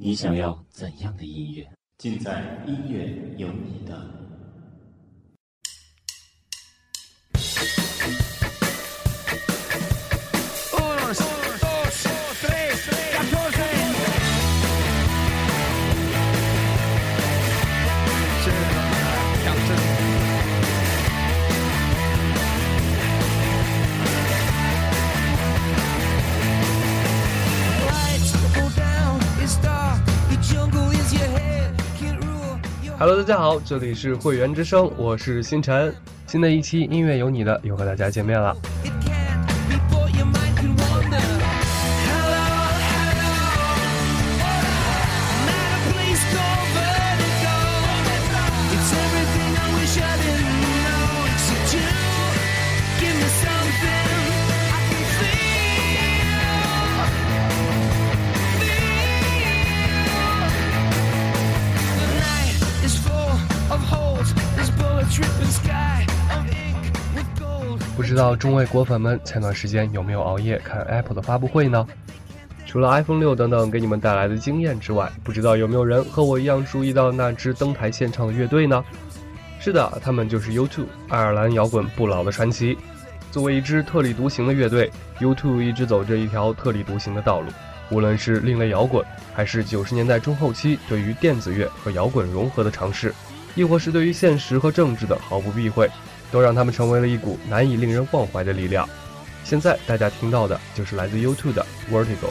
你想要怎样的音乐？尽在音乐有你的。Hello，大家好，这里是会员之声，我是星辰。新的一期音乐有你的又和大家见面了。知道众位果粉们前段时间有没有熬夜看 Apple 的发布会呢？除了 iPhone 六等等给你们带来的惊艳之外，不知道有没有人和我一样注意到那支登台献唱的乐队呢？是的，他们就是 U2，爱尔兰摇滚不老的传奇。作为一支特立独行的乐队，U2 一直走着一条特立独行的道路，无论是另类摇滚，还是九十年代中后期对于电子乐和摇滚融合的尝试，亦或是对于现实和政治的毫不避讳。都让他们成为了一股难以令人忘怀的力量。现在大家听到的就是来自 U2 的《Vertigo》。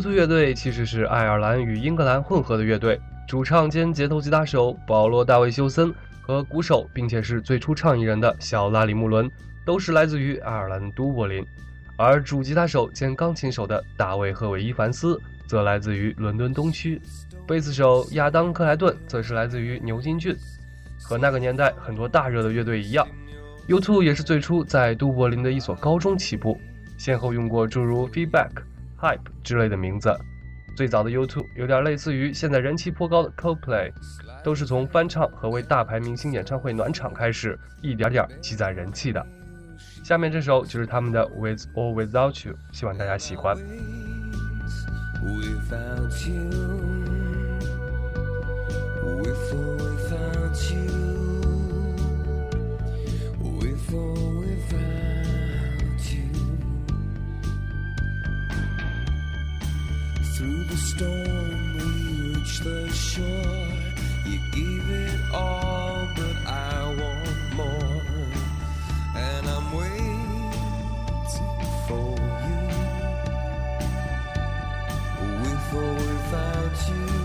U2 乐队其实是爱尔兰与英格兰混合的乐队，主唱兼节奏吉他手保罗·大卫·休森和鼓手，并且是最初倡议人的小拉里·穆伦，都是来自于爱尔兰都柏林；而主吉他手兼钢琴手的大卫·赫韦伊凡斯则来自于伦敦东区，贝斯手亚当·克莱顿则是来自于牛津郡。和那个年代很多大热的乐队一样，U2 也是最初在都柏林的一所高中起步，先后用过诸如 Feedback。Hype 之类的名字，最早的 YouTube 有点类似于现在人气颇高的 Coldplay，都是从翻唱和为大牌明星演唱会暖场开始，一点点积攒人气的。下面这首就是他们的 With or Without You，希望大家喜欢。Through the storm, we reach the shore. You gave it all, but I want more. And I'm waiting for you. With or without you.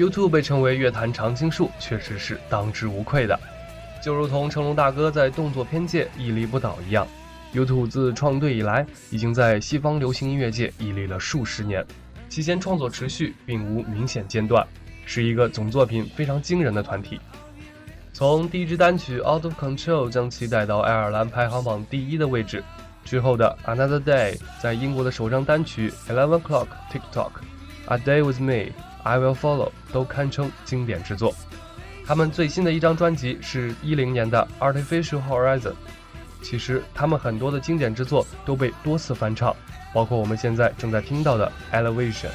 YouTube 被称为乐坛常青树，确实是当之无愧的。就如同成龙大哥在动作片界屹立不倒一样，YouTube 自创队以来，已经在西方流行音乐界屹立了数十年，期间创作持续，并无明显间断，是一个总作品非常惊人的团体。从第一支单曲《Out of Control》将其带到爱尔兰排行榜第一的位置，之后的《Another Day》在英国的首张单曲《Eleven O'clock TikTok》，《A Day with Me》。I Will Follow 都堪称经典之作。他们最新的一张专辑是一零年的《Artificial Horizon》。其实他们很多的经典之作都被多次翻唱，包括我们现在正在听到的《Elevation》。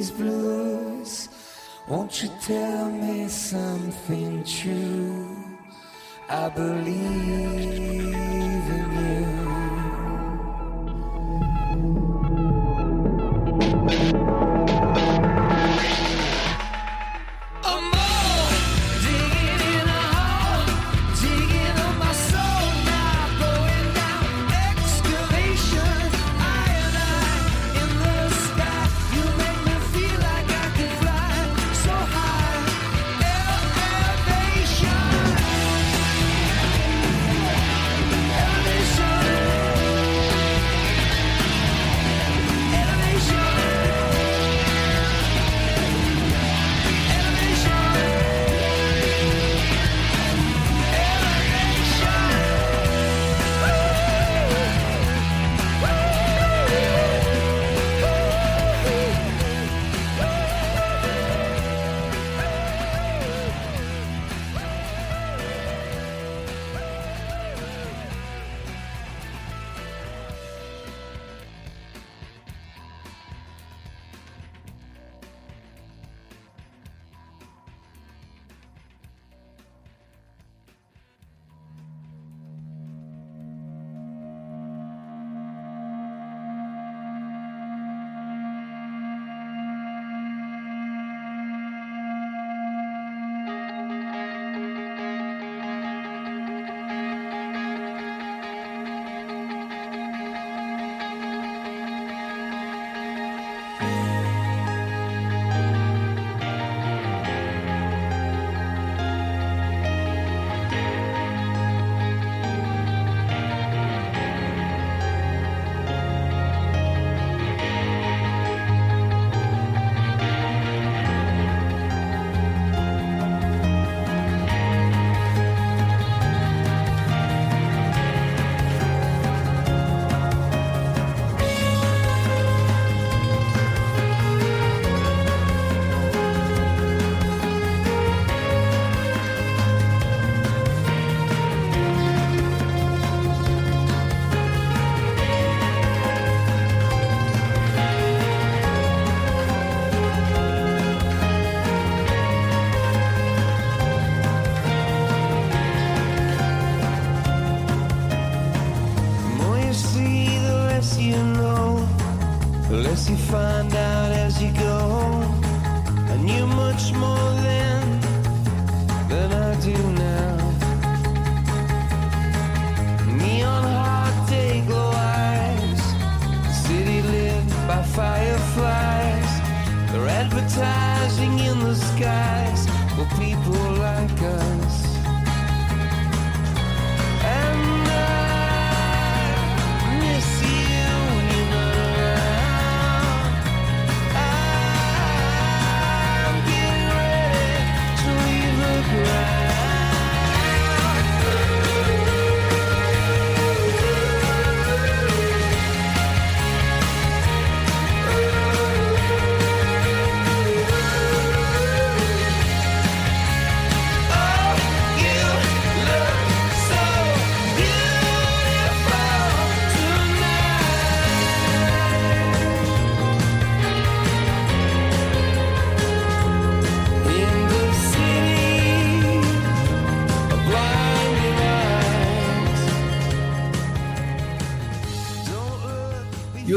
These blues. Won't you tell me something true? I believe in you.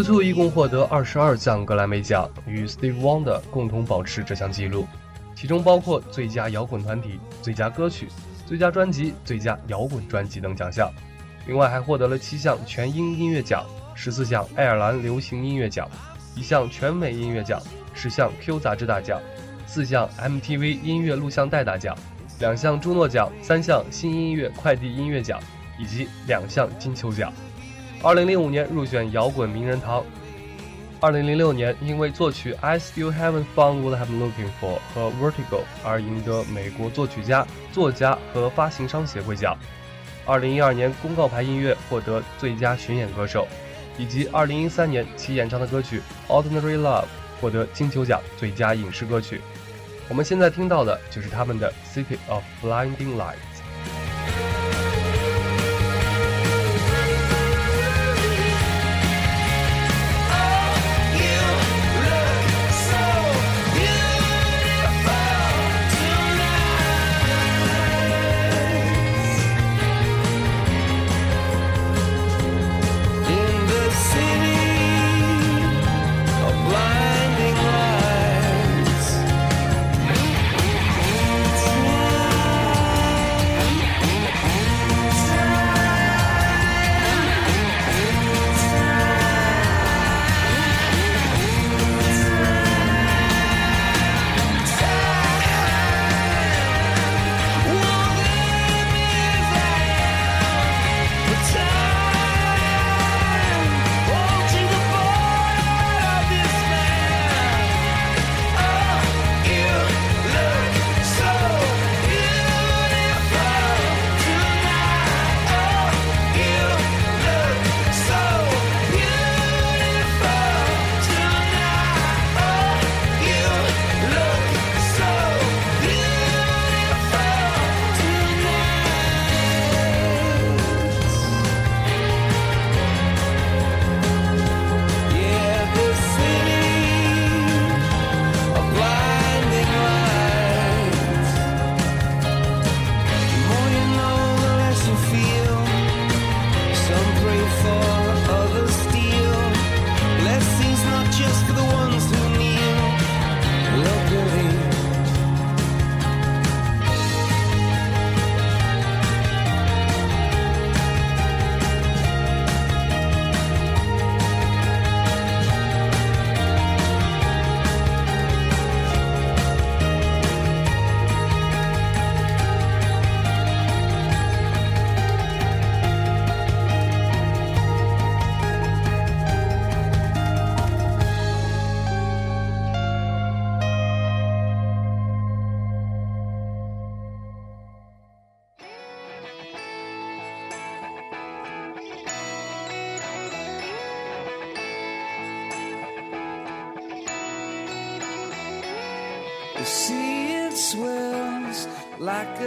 U2 一共获得二十二项格莱美奖，与 Steve Wonder 共同保持这项纪录，其中包括最佳摇滚团体、最佳歌曲、最佳专辑、最佳摇滚专辑等奖项。另外还获得了七项全英音乐奖、十四项爱尔兰流行音乐奖、一项全美音乐奖、十项 Q 杂志大奖、四项 MTV 音乐录像带大奖、两项朱诺奖、三项新音乐快递音乐奖以及两项金球奖。二零零五年入选摇滚名人堂。二零零六年因为作曲《I Still Haven't Found What I'm Looking For》和《Vertigo》而赢得美国作曲家、作家和发行商协会奖。二零一二年公告牌音乐获得最佳巡演歌手，以及二零一三年其演唱的歌曲《Ordinary Love》获得金球奖最佳影视歌曲。我们现在听到的就是他们的《City of Blinding Lights》。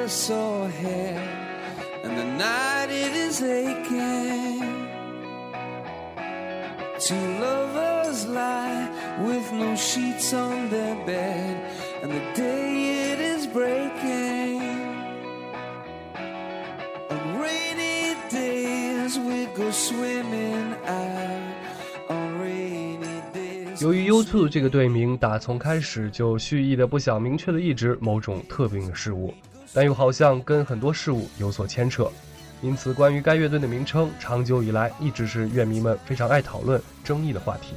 Sore head, 由于 U2 这个队名打从开始就蓄意的不想明确的意指某种特定的事物，但又好像跟很多事物有所牵扯，因此关于该乐队的名称，长久以来一直是乐迷们非常爱讨论、争议的话题。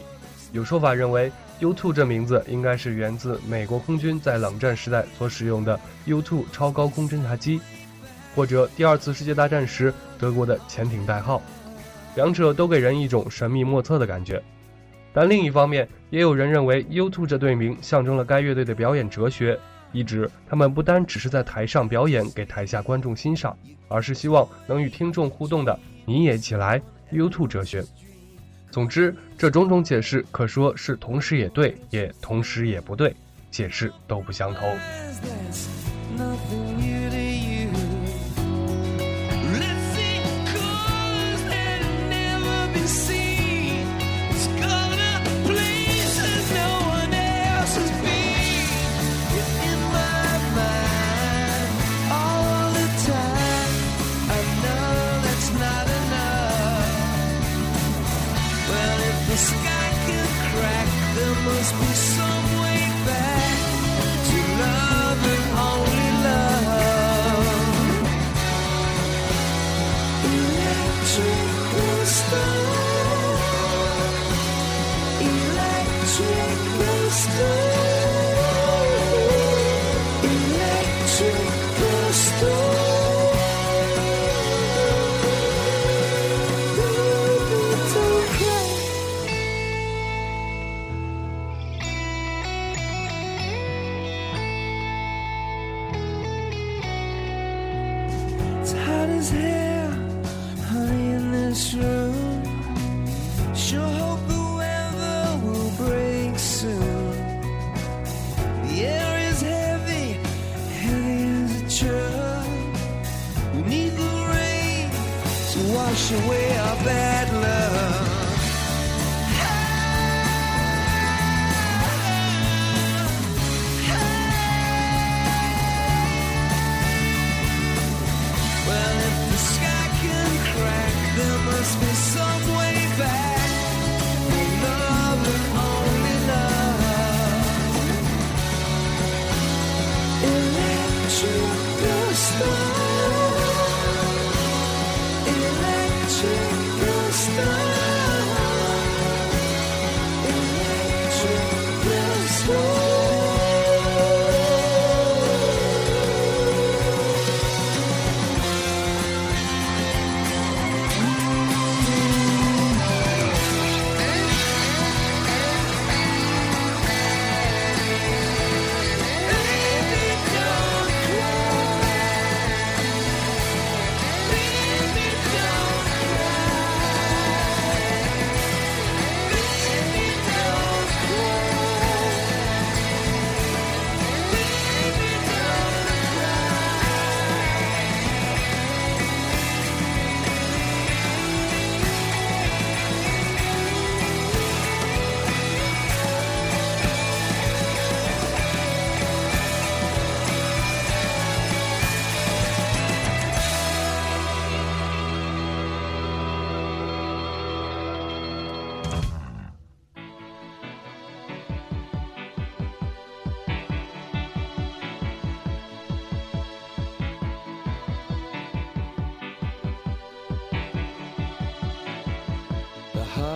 有说法认为，U2 这名字应该是源自美国空军在冷战时代所使用的 U2 超高空侦察机，或者第二次世界大战时德国的潜艇代号，两者都给人一种神秘莫测的感觉。但另一方面，也有人认为 U2 这队名象征了该乐队的表演哲学，一直他们不单只是在台上表演给台下观众欣赏，而是希望能与听众互动的“你也起来，You too” 哲学。总之，这种种解释可说是同时也对，也同时也不对，解释都不相同。Wash away our bad luck.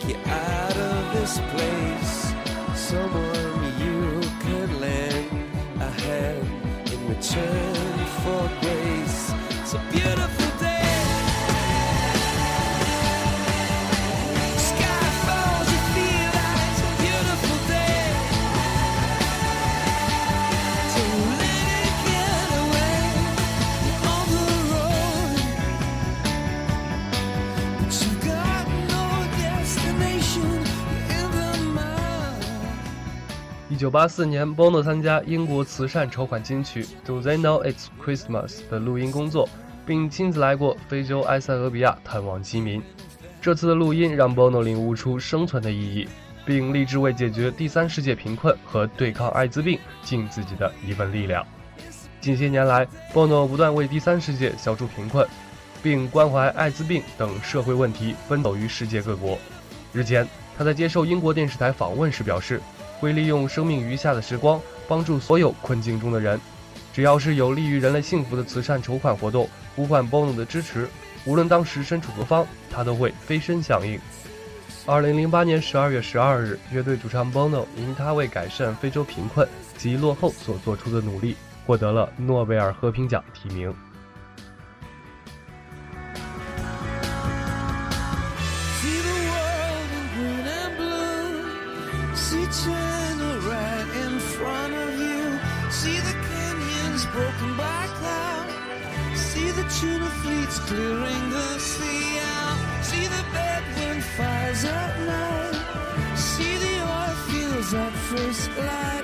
take you out of this place. Someone 九八四年，Bono 参加英国慈善筹款金曲《Do They Know It's Christmas》的录音工作，并亲自来过非洲埃塞俄比亚探望饥民。这次的录音让 Bono 领悟出生存的意义，并立志为解决第三世界贫困和对抗艾滋病尽自己的一份力量。近些年来，Bono 不断为第三世界消除贫困，并关怀艾滋病等社会问题，奔走于世界各国。日前，他在接受英国电视台访问时表示，会利用生命余下的时光，帮助所有困境中的人。只要是有利于人类幸福的慈善筹款活动，呼唤 Bono 的支持，无论当时身处何方，他都会飞身响应。二零零八年十二月十二日，乐队主唱 Bono 因他为改善非洲贫困及落后所做出的努力，获得了诺贝尔和平奖提名。At night. See the oil fields at first light.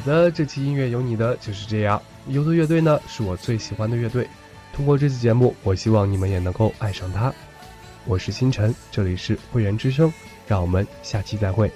好的，这期音乐有你的就是这样，以的乐队呢，是我最喜欢的乐队，通过这期节目，我希望你们也能够爱上它。我是星辰，这里是会员之声，让我们下期再会。